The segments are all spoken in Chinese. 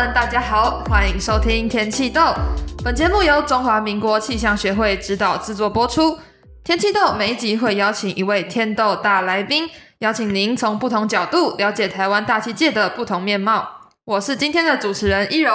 们，大家好，欢迎收听天气豆。本节目由中华民国气象学会指导制作播出。天气豆每一集会邀请一位天豆大来宾，邀请您从不同角度了解台湾大气界的不同面貌。我是今天的主持人一柔，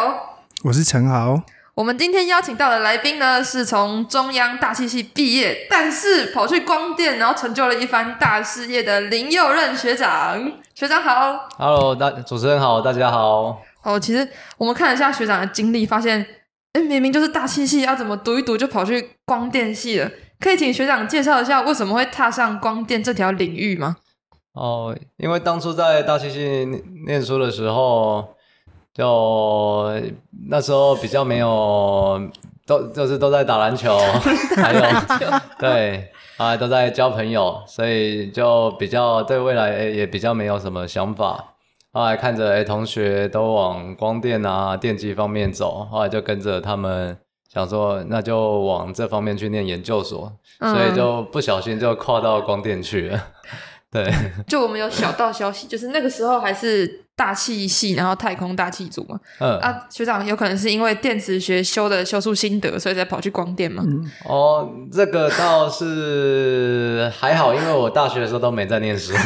我是陈豪。我们今天邀请到的来宾呢，是从中央大气系毕业，但是跑去光电，然后成就了一番大事业的林佑任学长。学长好，Hello，大主持人好，大家好。哦，其实我们看了一下学长的经历，发现，哎，明明就是大气系，要怎么读一读就跑去光电系了？可以请学长介绍一下为什么会踏上光电这条领域吗？哦，因为当初在大气系念书的时候。就那时候比较没有，都就是都在打篮球，还有对啊都在交朋友，所以就比较对未来也比较没有什么想法。后来看着哎同学都往光电啊电机方面走，后来就跟着他们想说那就往这方面去念研究所，嗯、所以就不小心就跨到光电去了。对，就我们有小道消息，就是那个时候还是大气系，然后太空大气组嘛。嗯啊，学长有可能是因为电磁学修的修出心得，所以才跑去光电嘛。嗯、哦，这个倒是还好，因为我大学的时候都没在念书。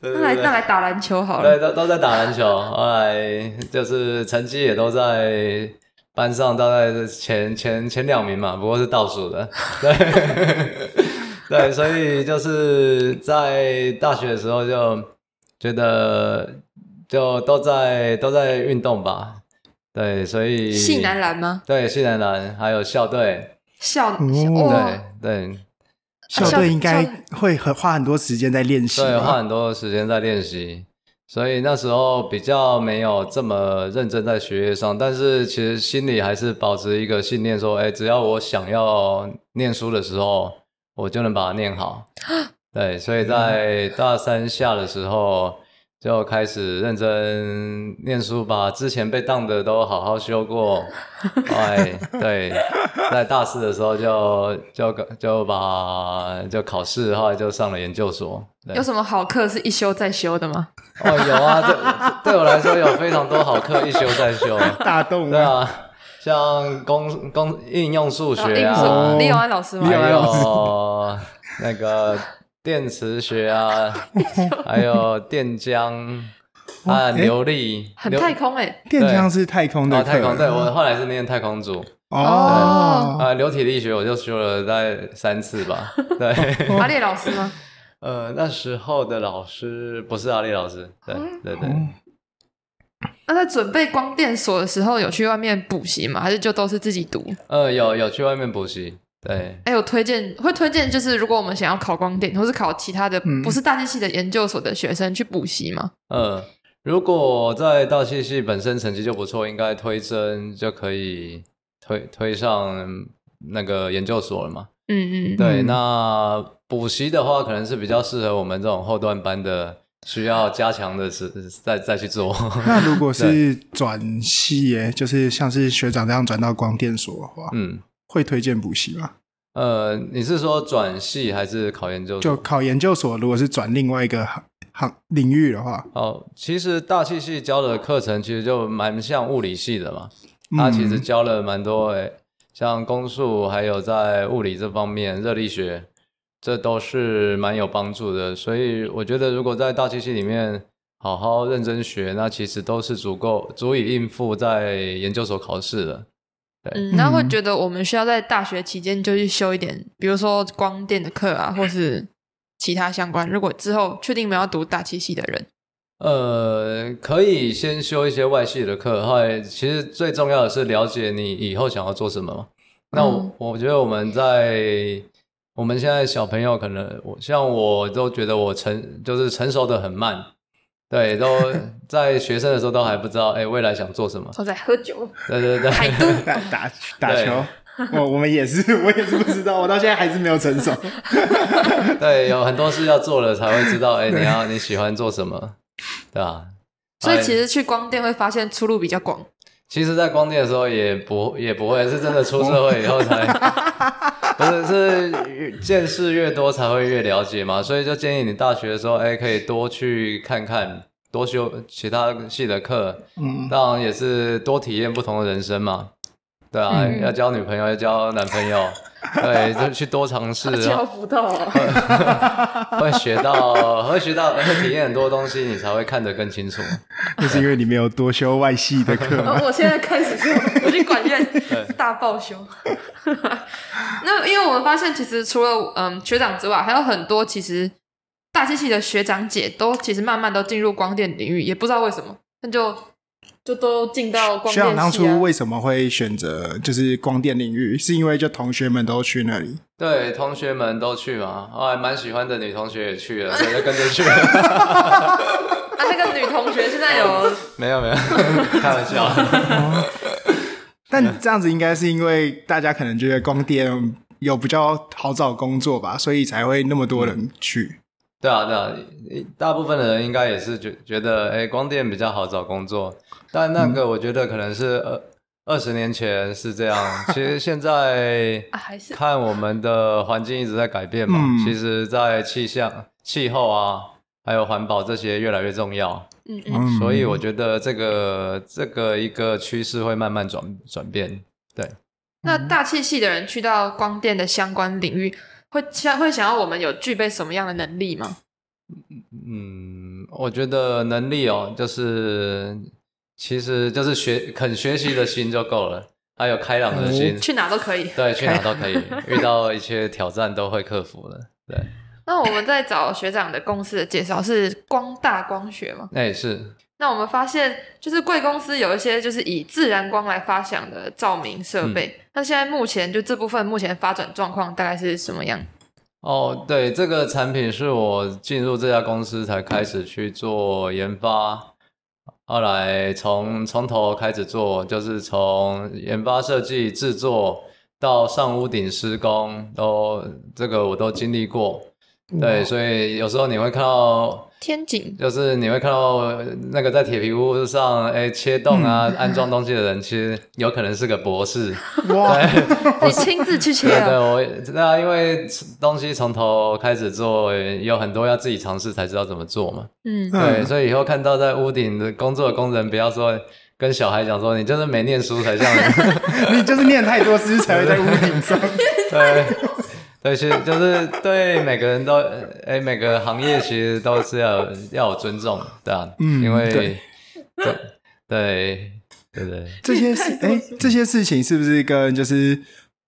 那来那来打篮球好了。对，都都在打篮球，后来就是成绩也都在班上大概是前前前两名嘛，不过是倒数的。对。对，所以就是在大学的时候就觉得就都在都在运动吧。对，所以系男篮吗？对，系男篮还有校队。校、嗯、对对，校队应该会很花很多时间在练习。对，花很多时间在练习。所以那时候比较没有这么认真在学业上，但是其实心里还是保持一个信念，说：哎，只要我想要念书的时候。我就能把它念好，对，所以在大三下的时候就开始认真念书，把之前被当的都好好修过。哎，对，在大四的时候就就就把就考试，后来就上了研究所。有什么好课是一修再修的吗？哦，有啊，对，对我来说有非常多好课一修再修，大动对啊。像公公应用数学啊，李永安老师吗？还有那个电磁学啊，还有电浆啊，流力，很太空哎，电浆是太空的，太空。对，我后来是念太空组哦，啊，流体力学我就修了大概三次吧。对，阿烈老师吗？呃，那时候的老师不是阿烈老师，对对对。那在准备光电所的时候，有去外面补习吗？还是就都是自己读？呃，有有去外面补习。对，哎，我推荐会推荐，就是如果我们想要考光电，或是考其他的不是大气系的研究所的学生去补习吗？嗯、呃，如果在大气系本身成绩就不错，应该推甄就可以推推上那个研究所了嘛。嗯嗯，对。那补习的话，可能是比较适合我们这种后段班的。需要加强的是再再去做。那如果是转系耶，就是像是学长这样转到光电所的话，嗯，会推荐补习吗？呃，你是说转系还是考研究所？就考研究所，如果是转另外一个行行领域的话，哦，其实大气系教的课程其实就蛮像物理系的嘛，它其实教了蛮多诶，像公数，还有在物理这方面热力学。这都是蛮有帮助的，所以我觉得如果在大气系里面好好认真学，那其实都是足够足以应付在研究所考试的。对，嗯，那会觉得我们需要在大学期间就去修一点，比如说光电的课啊，或是其他相关。如果之后确定没有要读大气系的人，呃，可以先修一些外系的课。后来其实最重要的是了解你以后想要做什么。那我，嗯，我觉得我们在。我们现在小朋友可能，我像我都觉得我成就是成熟的很慢，对，都在学生的时候都还不知道，哎，未来想做什么？都在喝酒，对对对，海都 打打打球，我我们也是，我也是不知道，我到现在还是没有成熟。对，有很多事要做了才会知道，哎，你要你喜欢做什么，对吧？所以其实去光电会发现出路比较广。其实，在光电的时候也不也不会，是真的出社会以后才，不是是见识越多才会越了解嘛，所以就建议你大学的时候，哎，可以多去看看多修其他系的课，嗯，当然也是多体验不同的人生嘛。对啊，嗯、要交女朋友，要交男朋友，对，就去多尝试。交不到啊，会学到，会学到，会体验很多东西，你才会看得更清楚。就是因为你没有多修外系的课。我现在开始修，我去管院大报修。那因为我们发现，其实除了嗯学长之外，还有很多其实大机器的学长姐都其实慢慢都进入光电领域，也不知道为什么，那就。就都进到光电。学长当初为什么会选择就是光电领域？是因为就同学们都去那里？对，同学们都去嘛，我还蛮喜欢的女同学也去了，所以就跟着去了。啊，那个女同学现在有？没有没有，开玩笑。哦。但这样子应该是因为大家可能觉得光电有比较好找工作吧，所以才会那么多人去。对啊对啊，大部分的人应该也是觉觉得，哎，光电比较好找工作。但那个我觉得可能是二二十年前是这样，其实现在看我们的环境一直在改变嘛，其实，在气象、气候啊，还有环保这些越来越重要。嗯嗯，所以我觉得这个这个一个趋势会慢慢转转变。对，那大气系的人去到光电的相关领域，会想会想要我们有具备什么样的能力吗？嗯，我觉得能力哦，就是。其实就是学肯学习的心就够了，还有开朗的心，嗯、去哪都可以。对，去哪都可以，遇到一些挑战都会克服的。对。那我们在找学长的公司的介绍是光大光学吗？哎，是。那我们发现，就是贵公司有一些就是以自然光来发响的照明设备。那、嗯、现在目前就这部分目前发展状况大概是什么样？哦，对，这个产品是我进入这家公司才开始去做研发。后来从从头开始做，就是从研发、设计、制作到上屋顶施工，都这个我都经历过。对，所以有时候你会看到天井，就是你会看到那个在铁皮屋上哎切洞啊、嗯、安装东西的人，其实有可能是个博士。哇！对，你亲自去切啊？对，我那因为东西从头开始做，有很多要自己尝试才知道怎么做嘛。嗯，对，所以以后看到在屋顶的工作的工人，不要说跟小孩讲说你就是没念书才这样，你就是念太多书才会在屋顶上。对。对，其实就是对每个人都，哎，每个行业其实都是要要有尊重，对啊，嗯，因为对对对对对，这些事，哎，这些事情是不是跟就是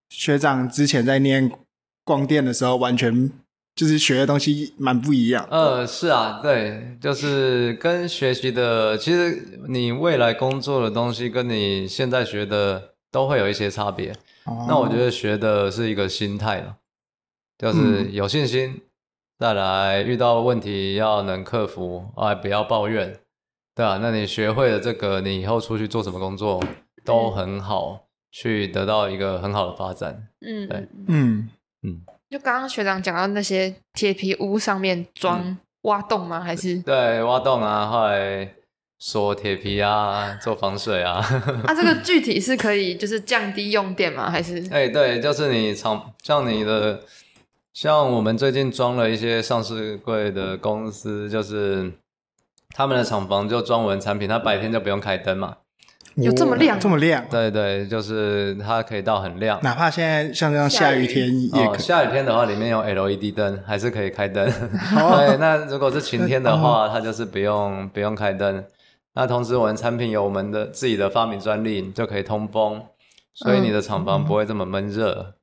学长之前在念光电的时候，完全就是学的东西蛮不一样？呃，是啊，对，就是跟学习的，其实你未来工作的东西跟你现在学的都会有一些差别。哦，那我觉得学的是一个心态了。就是有信心，嗯、再来遇到问题要能克服，哎，不要抱怨，对啊，那你学会了这个，你以后出去做什么工作都很好，去得到一个很好的发展。嗯，对，嗯嗯。就刚刚学长讲到那些铁皮屋上面装挖洞吗？还是对挖洞啊，后来锁铁皮啊，做防水啊。啊，这个具体是可以就是降低用电吗？还是？哎，对，就是你厂像你的。像我们最近装了一些上市柜的公司，就是他们的厂房就装我们产品，它白天就不用开灯嘛，有这么亮，这么亮？对对，就是它可以到很亮，哪怕现在像这样下雨天也可以。哦，下雨天的话，里面有 LED 灯，还是可以开灯。对，那如果是晴天的话，它就是不用不用开灯。那同时，我们产品有我们的自己的发明专利，就可以通风，所以你的厂房不会这么闷热。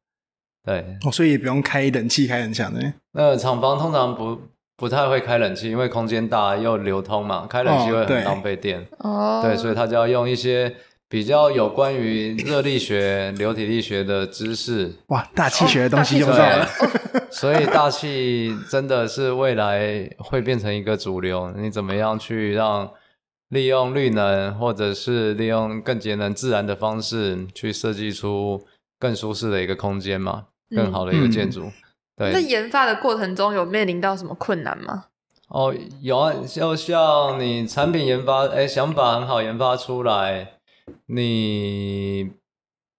对，哦，所以也不用开冷气，开很强的。那厂房通常不不太会开冷气，因为空间大又流通嘛，开冷气会很浪费电。哦，对，所以他就要用一些比较有关于热力学、流体力学的知识。哇，大气学的东西用上了。所以大气真的是未来会变成一个主流。你怎么样去让利用绿能，或者是利用更节能自然的方式去设计出更舒适的一个空间嘛？更好的一个建筑，嗯、对。在研发的过程中有面临到什么困难吗？哦，有啊，就像你产品研发，哎，想法很好，研发出来，你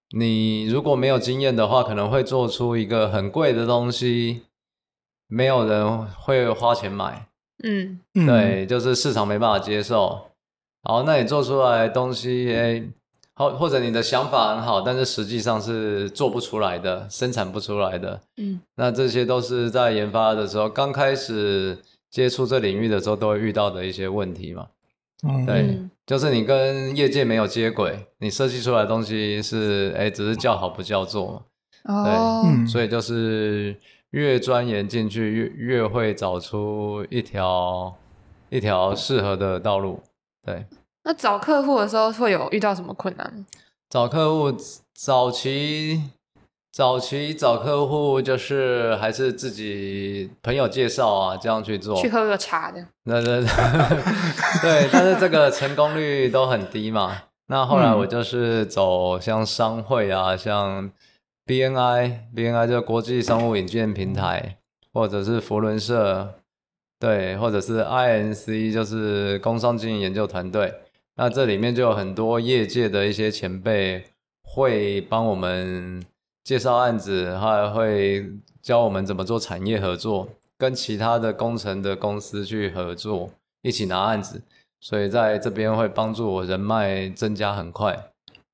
你如果没有经验的话，可能会做出一个很贵的东西，没有人会花钱买。嗯，对，就是市场没办法接受。好，那你做出来的东西，哎，好，或者你的想法很好，但是实际上是做不出来的，生产不出来的。嗯，那这些都是在研发的时候，刚开始接触这领域的时候，都会遇到的一些问题嘛。嗯，对，就是你跟业界没有接轨，你设计出来的东西是，哎，只是叫好不叫座。哦，对，所以就是越钻研进去，越越会找出一条一条适合的道路。对，那找客户的时候会有遇到什么困难？找客户早期早期找客户就是还是自己朋友介绍啊，这样去做，去喝个茶的。对对对，对，但是这个成功率都很低嘛。那后来我就是走像商会啊，像 BNI，BNI 就是国际商务引荐平台，或者是佛伦社。对，或者是 INC，就是工商经营研究团队。那这里面就有很多业界的一些前辈会帮我们介绍案子，还会教我们怎么做产业合作，跟其他的工程的公司去合作，一起拿案子。所以在这边会帮助我人脉增加很快。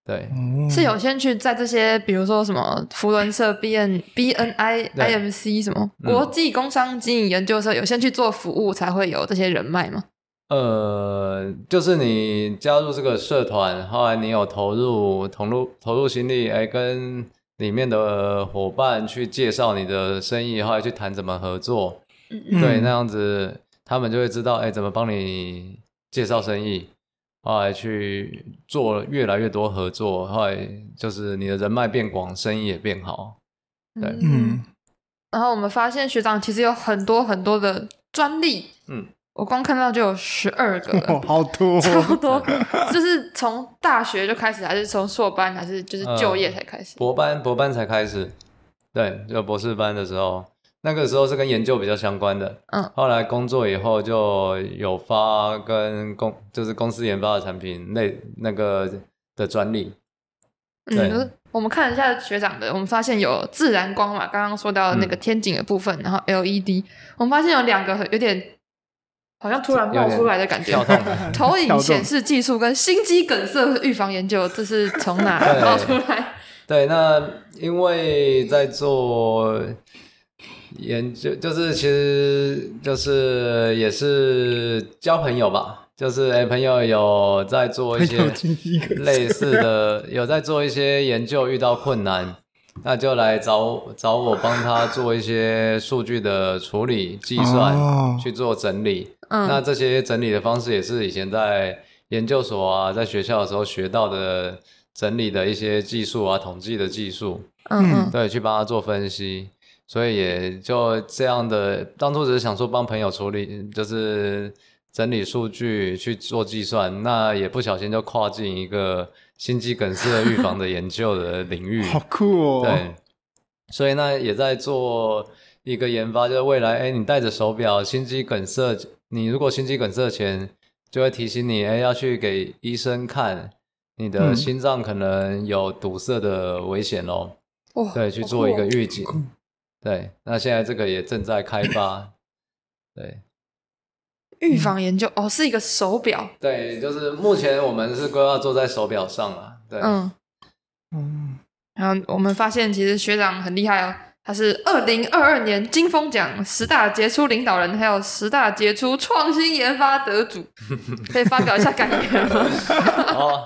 对，是有先去在这些，比如说什么福伦社、B N B N I I M C 什么国际工商经营研究社，有先去做服务，才会有这些人脉吗？呃，就是你加入这个社团，后来你有投入投入投入心力，哎，跟里面的伙伴去介绍你的生意，后来去谈怎么合作，嗯、对，那样子他们就会知道，哎，怎么帮你介绍生意。后来去做越来越多合作，后来就是你的人脉变广，生意也变好。对，嗯。然后我们发现学长其实有很多很多的专利，嗯，我光看到就有十二个，哦，好多，超多。就是从大学就开始，还是从硕班，还是就是就业才开始？呃，博班，博班才开始。对，就博士班的时候。那个时候是跟研究比较相关的，嗯，后来工作以后就有发跟公就是公司研发的产品那那个的专利，对，嗯，我们看了一下学长的，我们发现有自然光嘛，刚刚说到的那个天井的部分，嗯，然后 LED，我们发现有两个有点好像突然冒出来的感觉，投影显示技术跟心肌梗塞预防研究，这是从哪冒出来？对，那因为在做。研究就是，其实就是也是交朋友吧，就是哎，朋友有在做一些类似的，有在做一些研究，遇到困难，那就来找找我帮他做一些数据的处理、计算，哦、去做整理。嗯，那这些整理的方式也是以前在研究所啊，在学校的时候学到的整理的一些技术啊，统计的技术。嗯，对，去帮他做分析。所以也就这样的，当初只是想说帮朋友处理，就是整理数据去做计算，那也不小心就跨进一个心肌梗塞预防的研究的领域，好酷哦！对，所以呢也在做一个研发，就是未来，哎，你戴着手表，心肌梗塞，你如果心肌梗塞前，就会提醒你，哎，要去给医生看，你的心脏可能有堵塞的危险咯。哦，对，去做一个预警。对，那现在这个也正在开发。对，预防研究哦，是一个手表。对，就是目前我们是规划做在手表上了。对，嗯嗯。然后我们发现，其实学长很厉害哦，他是二零二二年金风奖十大杰出领导人，还有十大杰出创新研发得主，可以发表一下感言吗？哦，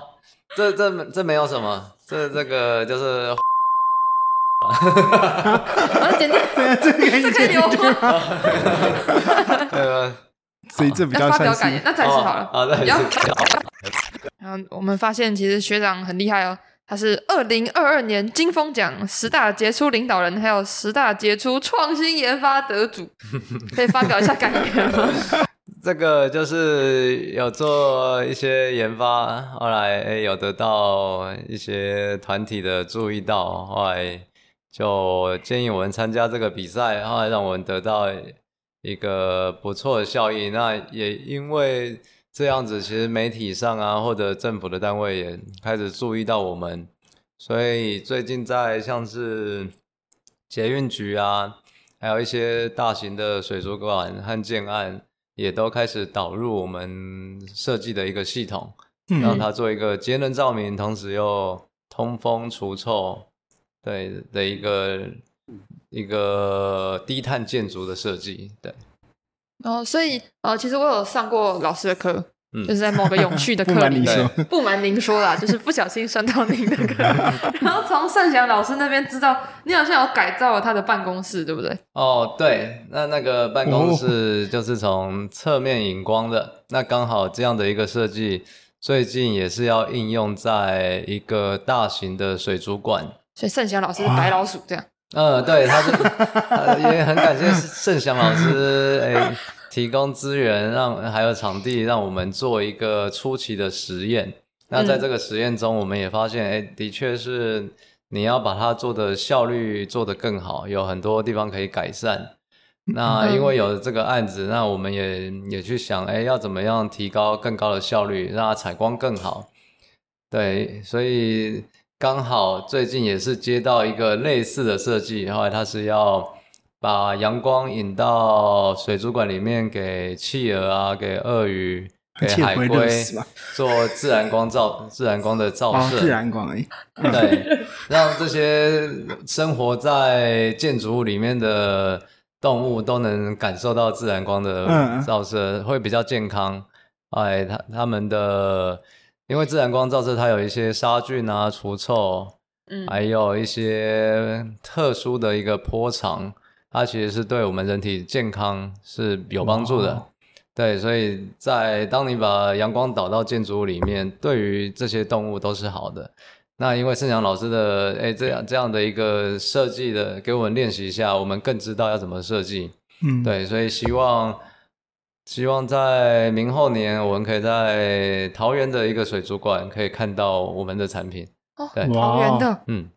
这这这没有什么，这这个就是。哈哈哈哈哈！剪掉，这可以剪掉吗？呃，所以这比较发表感言，那再次好了。好的。然后我们发现，其实学长很厉害哦，他是二零二二年金风奖十大杰出领导人，还有十大杰出创新研发得主，可以发表一下感言吗？这个就是有做一些研发，后来诶有得到一些团体的注意到，后来。就建议我们参加这个比赛，后来让我们得到一个不错的效益。那也因为这样子，其实媒体上啊，或者政府的单位也开始注意到我们，所以最近在像是捷运局啊，还有一些大型的水族馆和建案，也都开始导入我们设计的一个系统，嗯、让它做一个节能照明，同时又通风除臭，对的一个一个低碳建筑的设计，对。哦，所以呃，其实我有上过老师的课。嗯就是在某个永续的课里，说 不瞒您说啦，就是不小心上到您的课，然后从盛祥老师那边知道，你好像有改造了他的办公室，对不对？哦，对，那那个办公室就是从侧面引光的，哦、那刚好这样的一个设计，最近也是要应用在一个大型的水族馆，所以盛祥老师是白老鼠这样。嗯，对，他是，也很感谢盛祥老师，哎。提供资源让还有场地，让我们做一个初期的实验。那在这个实验中，我们也发现，哎、嗯，的确是你要把它做的效率做得更好，有很多地方可以改善。那因为有这个案子，那我们也也去想，哎，要怎么样提高更高的效率，让它采光更好。对，所以刚好最近也是接到一个类似的设计，后来它是要。把阳光引到水族馆里面，给企鹅啊，给鳄鱼，给海龟做自然光照、自然光的照射。哦、自然光而已。对，让这些生活在建筑物里面的动物都能感受到自然光的照射，嗯、会比较健康。哎，他他们的，因为自然光照射，它有一些杀菌啊、除臭，嗯，还有一些特殊的一个波长。它其实是对我们人体健康是有帮助的，对，所以在当你把阳光导到建筑物里面，对于这些动物都是好的。那因为盛祥老师的哎这样这样的一个设计的，给我们练习一下，我们更知道要怎么设计。嗯，对，所以希望希望在明后年，我们可以在桃园的一个水族馆可以看到我们的产品。哦，对，桃园的，嗯。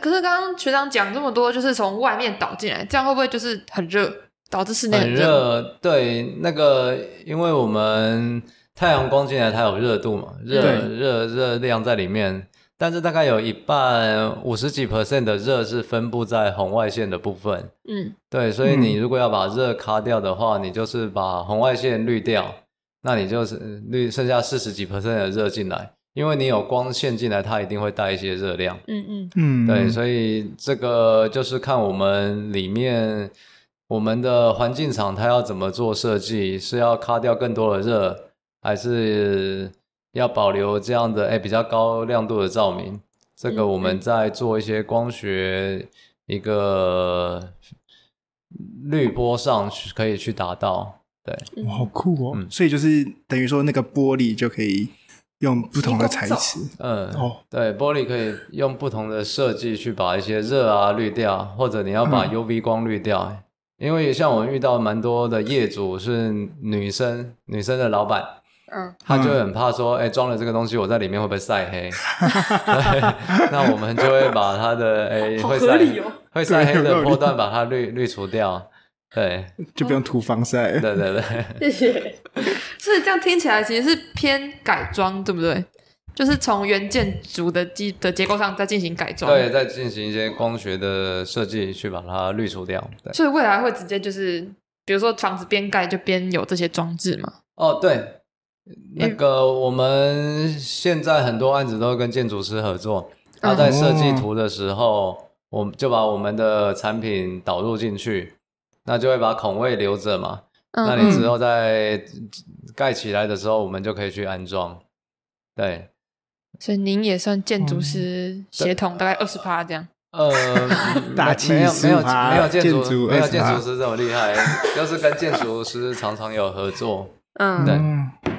可是刚刚学长讲这么多，就是从外面导进来，这样会不会就是很热，导致室内很热？对，那个因为我们太阳光进来，它有热度嘛，热热热量在里面，但是大概有一半五十几 percent 的热是分布在红外线的部分。嗯，对，所以你如果要把热卡掉的话，你就是把红外线滤掉，那你就是滤剩下四十几 percent 的热进来。因为你有光线进来，它一定会带一些热量。嗯嗯嗯，对，所以这个就是看我们里面我们的环境厂它要怎么做设计，是要卡掉更多的热，还是要保留这样的哎比较高亮度的照明？这个我们在做一些光学一个滤波上去可以去达到。对，哇，好酷哦！嗯，所以就是等于说那个玻璃就可以。用不同的材质，嗯，哦，对，玻璃可以用不同的设计去把一些热啊滤掉，或者你要把 UV 光滤掉，嗯、因为像我们遇到蛮多的业主是女生，女生的老板，嗯，他就很怕说，哎、欸，装了这个东西，我在里面会不会晒黑？那我们就会把它的，哎、欸，会晒、哦、会晒黑的波段把它滤滤除掉。对，就不用涂防晒。对对对，谢谢。所以这样听起来其实是偏改装，对不对？就是从原建筑的基的结构上再进行改装，对，再进行一些光学的设计去把它滤除掉。对，所以未来会直接就是，比如说房子边盖就边有这些装置嘛？哦，对，那个我们现在很多案子都跟建筑师合作，他在设计图的时候，嗯、我们就把我们的产品导入进去。那就会把孔位留着嘛，嗯、那你之后在盖起来的时候，我们就可以去安装。对，所以您也算建筑师协同，大概二十趴这样。呃，大气没有没有没有建筑建没有建筑师这么厉害，就是跟建筑师常常有合作。嗯，对。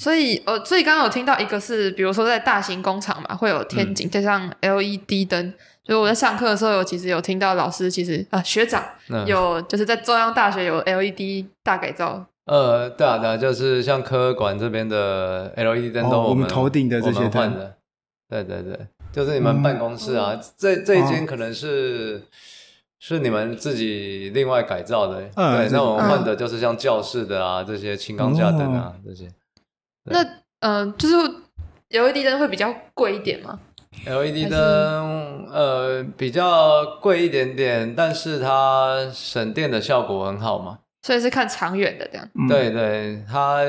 所以呃，所以刚刚有听到一个是，比如说在大型工厂嘛，会有天井加上 LED 灯。所以我在上课的时候，有其实有听到老师其实啊学长有就是在中央大学有 LED 大改造。呃，对啊，对啊，就是像科管这边的 LED 灯都我们、哦、我们头顶的这些换的。对对对，就是你们办公室啊，嗯、这这一间可能是、哦、是你们自己另外改造的。嗯、对，那我们换的就是像教室的啊，嗯、这些轻钢架灯啊、哦、这些。那嗯、呃，就是 LED 灯会比较贵一点吗？LED 灯，呃，比较贵一点点，但是它省电的效果很好嘛。所以是看长远的这样。嗯对对，它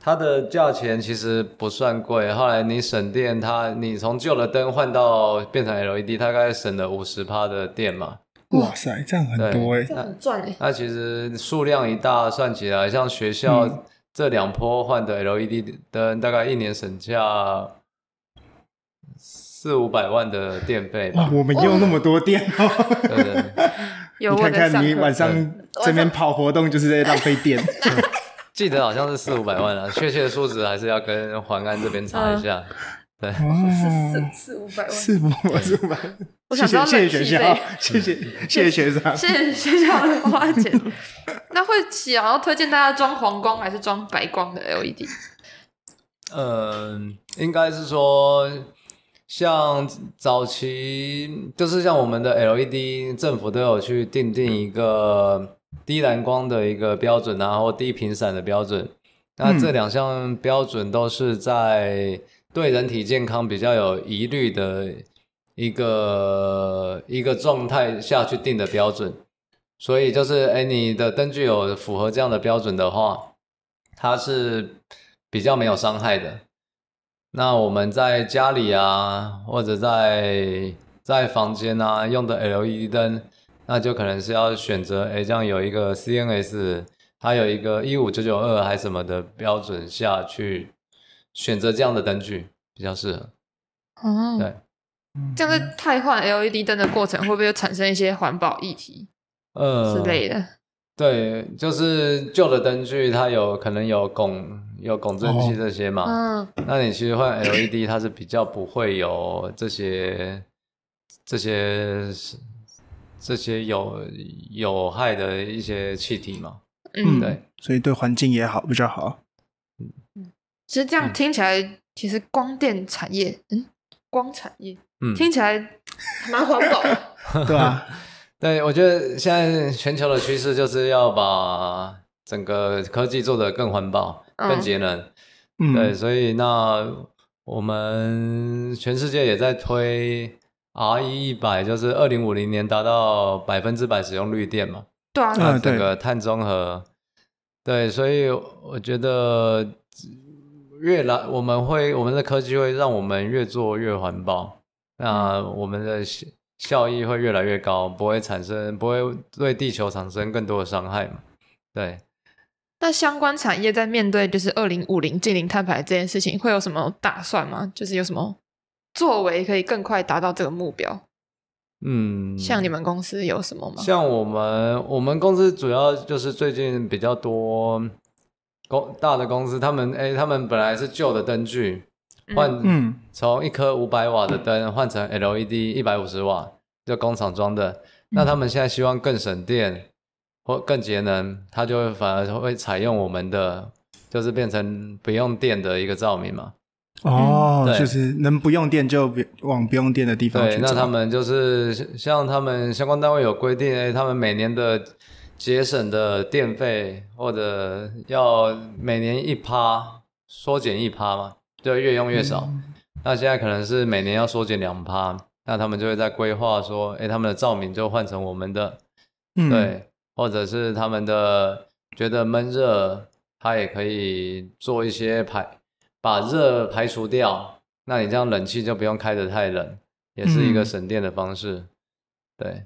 它的价钱其实不算贵。后来你省电它，它你从旧的灯换到变成 LED，大概省了五十趴的电嘛。哇塞，这样很多哎、这很赚哎。那其实数量一大，算起来，像学校这两波换的 LED 灯，大概一年省下四五百万的电费吧。哇，我们用那么多电哦。对对。有 你看看你晚上这边跑活动，就是在浪费电。记得好像是四五百万啊，确切的数字还是要跟环安这边查一下。对，哦，四五百万，四五百四五百。我想知道谢谢学校，谢谢谢谢学长，谢谢学校的花钱。那会想要推荐大家装黄光还是装白光的 LED？嗯，应该是说。像早期就是像我们的 LED，政府都有去订定一个低蓝光的一个标准，然后低频闪的标准。那这两项标准都是在对人体健康比较有疑虑的一个一个状态下去定的标准。所以就是，哎，你的灯具有符合这样的标准的话，它是比较没有伤害的。那我们在家里啊，或者在在房间啊用的 LED 灯，那就可能是要选择，哎，这样有一个 CNS，它有一个一五九九二还什么的标准下去选择这样的灯具比较适合。哦，对，这样在汰换 LED 灯的过程，会不会产生一些环保议题？呃，之类的。对，就是旧的灯具，它有可能有汞。有汞蒸气这些嘛？嗯，那你其实换 LED，它是比较不会有这些、这些、这些有有害的一些气体嘛？嗯，对，所以对环境也好，比较好。嗯，其实这样听起来，其实光电产业，嗯，光产业，嗯，听起来蛮环保的，对啊，对，我觉得现在全球的趋势就是要把整个科技做得更环保。更节能，嗯，对，所以那我们全世界也在推 RE 一百，就是二零五零年达到百分之百使用绿电嘛。对啊，那整个碳中和，对，所以我觉得越来我们会我们的科技会让我们越做越环保，那我们的效益会越来越高，不会产生不会对地球产生更多的伤害嘛。对。那相关产业在面对就是二零五零近零碳排这件事情，会有什么打算吗？就是有什么作为可以更快达到这个目标？嗯，像你们公司有什么吗？像我们，我们公司主要就是最近比较多公大的公司，他们哎，他们本来是旧的灯具，换嗯，从一颗五百瓦的灯换成 LED 一百五十瓦，就工厂装的。那他们现在希望更省电。或更节能，它就会反而会采用我们的，就是变成不用电的一个照明嘛。哦，就是能不用电就往不用电的地方去。对，那他们就是像他们相关单位有规定，哎，他们每年的节省的电费或者要每年一趴缩减一趴嘛，就越用越少。嗯。那现在可能是每年要缩减两趴，那他们就会在规划说，哎，他们的照明就换成我们的，嗯、对。或者是他们的觉得闷热，它也可以做一些排，把热排除掉。那你这样冷气就不用开得太冷，也是一个省电的方式。嗯、对，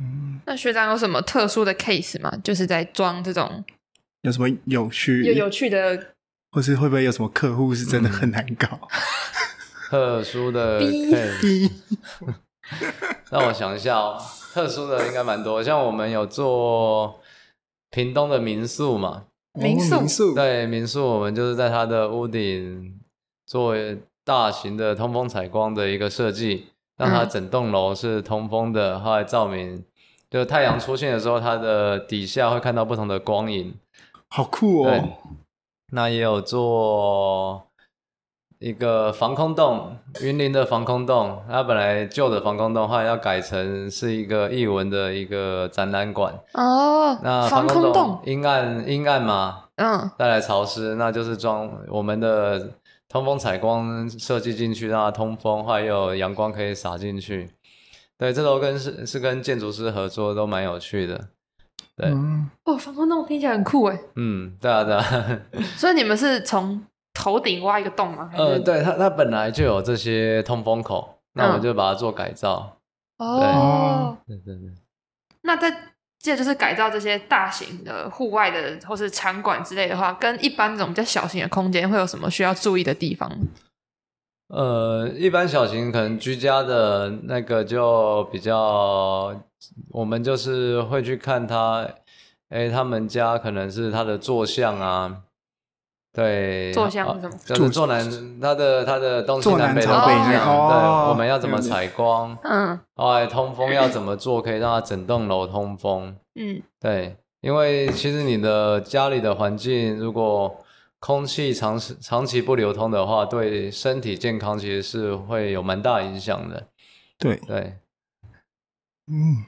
嗯。那学长有什么特殊的 case 吗？就是在装这种有什么有趣？有有趣的，或是会不会有什么客户是真的很难搞？嗯、特殊的 case，让我想一下哦。特殊的应该蛮多，像我们有做屏东的民宿嘛，民宿。对民宿，我们就是在它的屋顶做大型的通风采光的一个设计，让它整栋楼是通风的，后来照明，就太阳出现的时候，它的底下会看到不同的光影，好酷哦。那也有做。一个防空洞，云林的防空洞，它本来旧的防空洞，后来要改成是一个艺文的一个展览馆。哦，那防空洞阴暗阴暗嘛，嗯，带来潮湿，那就是装我们的通风采光设计进去，让它通风，还有阳光可以洒进去。对，这都跟是是跟建筑师合作，都蛮有趣的。对，嗯哦，防空洞听起来很酷哎。嗯，对啊，对啊。所以你们是从头顶挖一个洞吗？呃，对，它它本来就有这些通风口，那我们就把它做改造。哦，对对对。那在接着就是改造这些大型的户外的或是场馆之类的话，跟一般这种比较小型的空间会有什么需要注意的地方？呃，一般小型可能居家的那个就比较，我们就是会去看他，哎，他们家可能是他的坐向啊，对，坐向是什么？就是坐南，他的他的东西南北的方向，哦、对，我们要怎么采光？嗯，哎，通风要怎么做，可以让它整栋楼通风？嗯，对，因为其实你的家里的环境如果空气长时长期不流通的话，对身体健康其实是会有蛮大影响的。对对，嗯，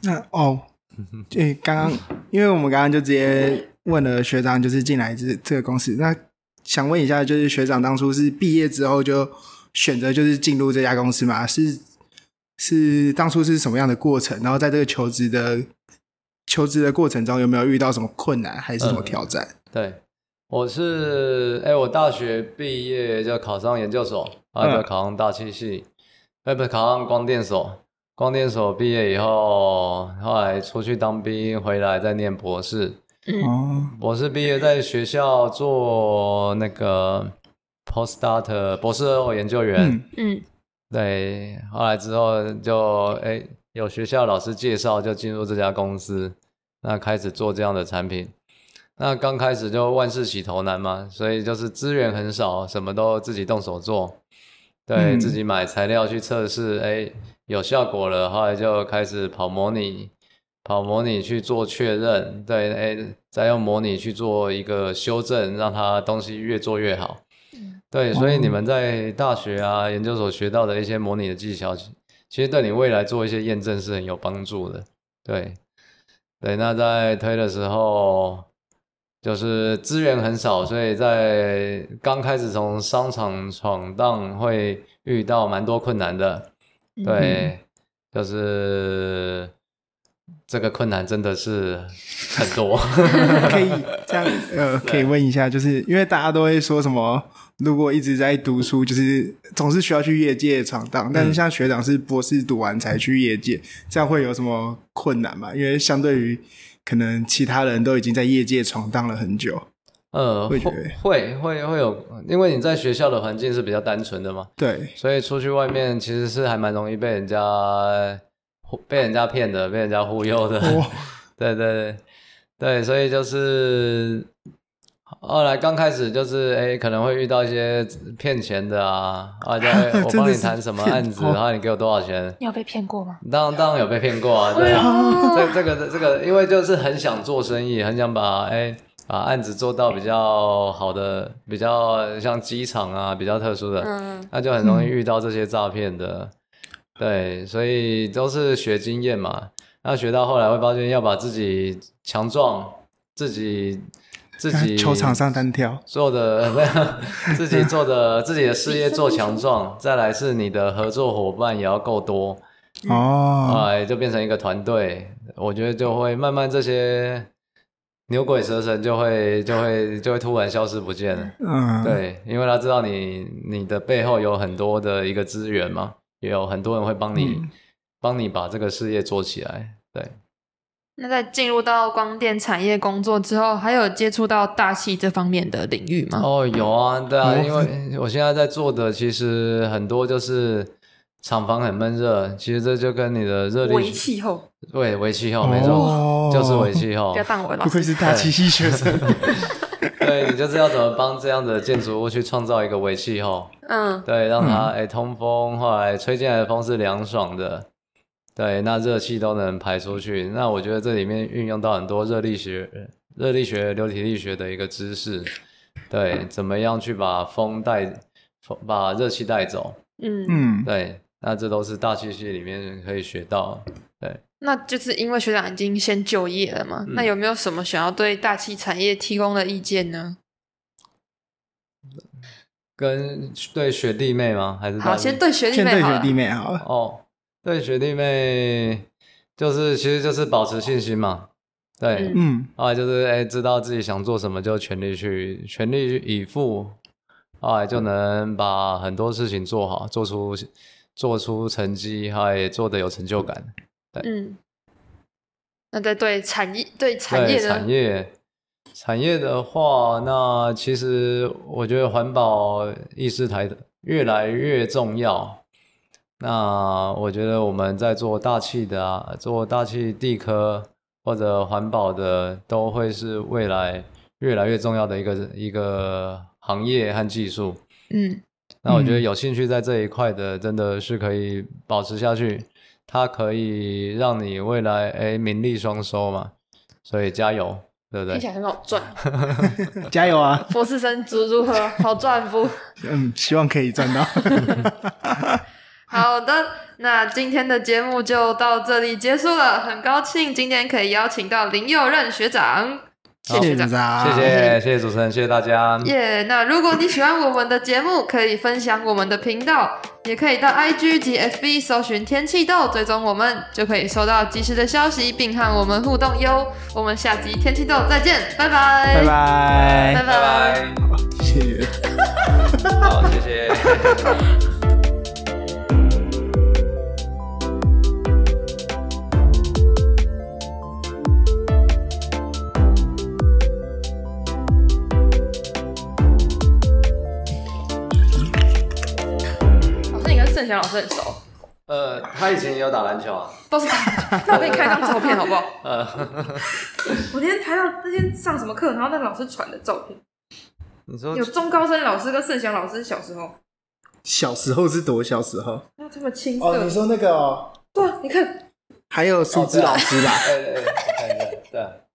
那哦，诶，刚刚因为我们刚刚就直接问了学长，就是进来这这个公司，那想问一下，就是学长当初是毕业之后就选择就是进入这家公司吗？是是当初是什么样的过程？然后在这个求职的。求职的过程中有没有遇到什么困难，还是什么挑战？嗯、对，我是哎，我大学毕业就考上研究所，然后就考上大气系，哎、嗯，不是考上光电所。光电所毕业以后，后来出去当兵，回来再念博士。嗯，博士毕业在学校做那个 postdoc 博士后研究员。嗯，嗯对，后来之后就哎。有学校老师介绍，就进入这家公司，那开始做这样的产品。那刚开始就万事起头难嘛，所以就是资源很少，什么都自己动手做，对、嗯、自己买材料去测试，哎，有效果了，后来就开始跑模拟，跑模拟去做确认，对，哎，再用模拟去做一个修正，让它东西越做越好。对，所以你们在大学啊、研究所学到的一些模拟的技巧。其实对你未来做一些验证是很有帮助的，对，对。那在推的时候，就是资源很少，所以在刚开始从商场闯荡会遇到蛮多困难的，对，嗯、就是这个困难真的是很多。可以这样呃，可以问一下，就是因为大家都会说什么？如果一直在读书，就是总是需要去业界闯荡。但是像学长是博士读完才去业界，嗯、这样会有什么困难吗？因为相对于可能其他人都已经在业界闯荡了很久，呃，会会会会有，因为你在学校的环境是比较单纯的嘛，对，所以出去外面其实是还蛮容易被人家被人家骗的，被人家忽悠的，哦、对对对对，所以就是。后来刚开始就是哎，可能会遇到一些骗钱的啊，啊，对，我帮你谈什么案子，然后你给我多少钱？你有被骗过吗？当然当然有被骗过啊，对啊，这这个这个，因为就是很想做生意，很想把哎把案子做到比较好的，比较像机场啊，比较特殊的，嗯，那就很容易遇到这些诈骗的，对，所以都是学经验嘛，那学到后来会发现要把自己强壮，自己。自己球场上单挑。做的，自己做的 自己的事业做强壮，再来是你的合作伙伴也要够多。哦，哎，就变成一个团队，我觉得就会慢慢这些牛鬼蛇神就会就会就会突然消失不见了，嗯，对，因为他知道你你的背后有很多的一个资源嘛，也有很多人会帮你帮你把这个事业做起来，对。那在进入到光电产业工作之后，还有接触到大气这方面的领域吗？哦，有啊，对啊，因为我现在在做的其实很多就是厂房很闷热，其实这就跟你的热力微气候，对，微气候没错，哦、就是微气候。不要当我了，不愧是大气系学生。对，你就是要怎么帮这样的建筑物去创造一个微气候？嗯，对，让它哎、嗯、通风，后来吹进来的风是凉爽的。对，那热气都能排出去。那我觉得这里面运用到很多热力学、热力学、流体力学的一个知识。对，怎么样去把风带、风把热气带走？嗯嗯，对，那这都是大气系里面可以学到。对，那就是因为学长已经先就业了嘛。嗯、那有没有什么想要对大气产业提供的意见呢？跟对学弟妹吗？还是好，先对学弟妹好。先对学弟妹好了。哦。对学弟妹，就是其实就是保持信心嘛。对，嗯，啊，就是哎，知道自己想做什么，就全力去，全力以赴，啊，就能把很多事情做好，做出做出成绩，还做的有成就感。对，嗯。那在对产业，对产业的产业，产业的话，那其实我觉得环保意识抬的越来越重要。那我觉得我们在做大气的啊，做大气地科。或者环保的都会是未来越来越重要的一个一个行业和技术。嗯，那我觉得有兴趣在这一块的，真的是可以保持下去。它可以让你未来哎名利双收嘛，所以加油，对不对？听起来很好赚，加油啊！博士生如如何？好赚不？嗯，希望可以赚到。好的，那今天的节目就到这里结束了。很高兴今天可以邀请到林佑任学长，谢谢学长，谢谢。谢谢主持人，谢谢大家。耶、yeah，那如果你喜欢我们的节目，可以分享我们的频道，也可以到 IG 及 FB 搜寻天气豆，追踪我们，就可以收到及时的消息，并和我们互动哟。我们下集天气豆再见，拜拜，拜拜，拜拜，谢谢，好，谢谢。盛祥老师很熟，呃，他以前也有打篮球啊，都是打。那我给你看一张照片好不好？呃，我那天拍到那天上什么课，然后那个老师传的照片，你说有中高生老师跟盛祥老师小时候，小时候是多小时候？那这么青涩哦，你说那个哦，对啊，你看，还有数字老师吧？对对对，看一下，对。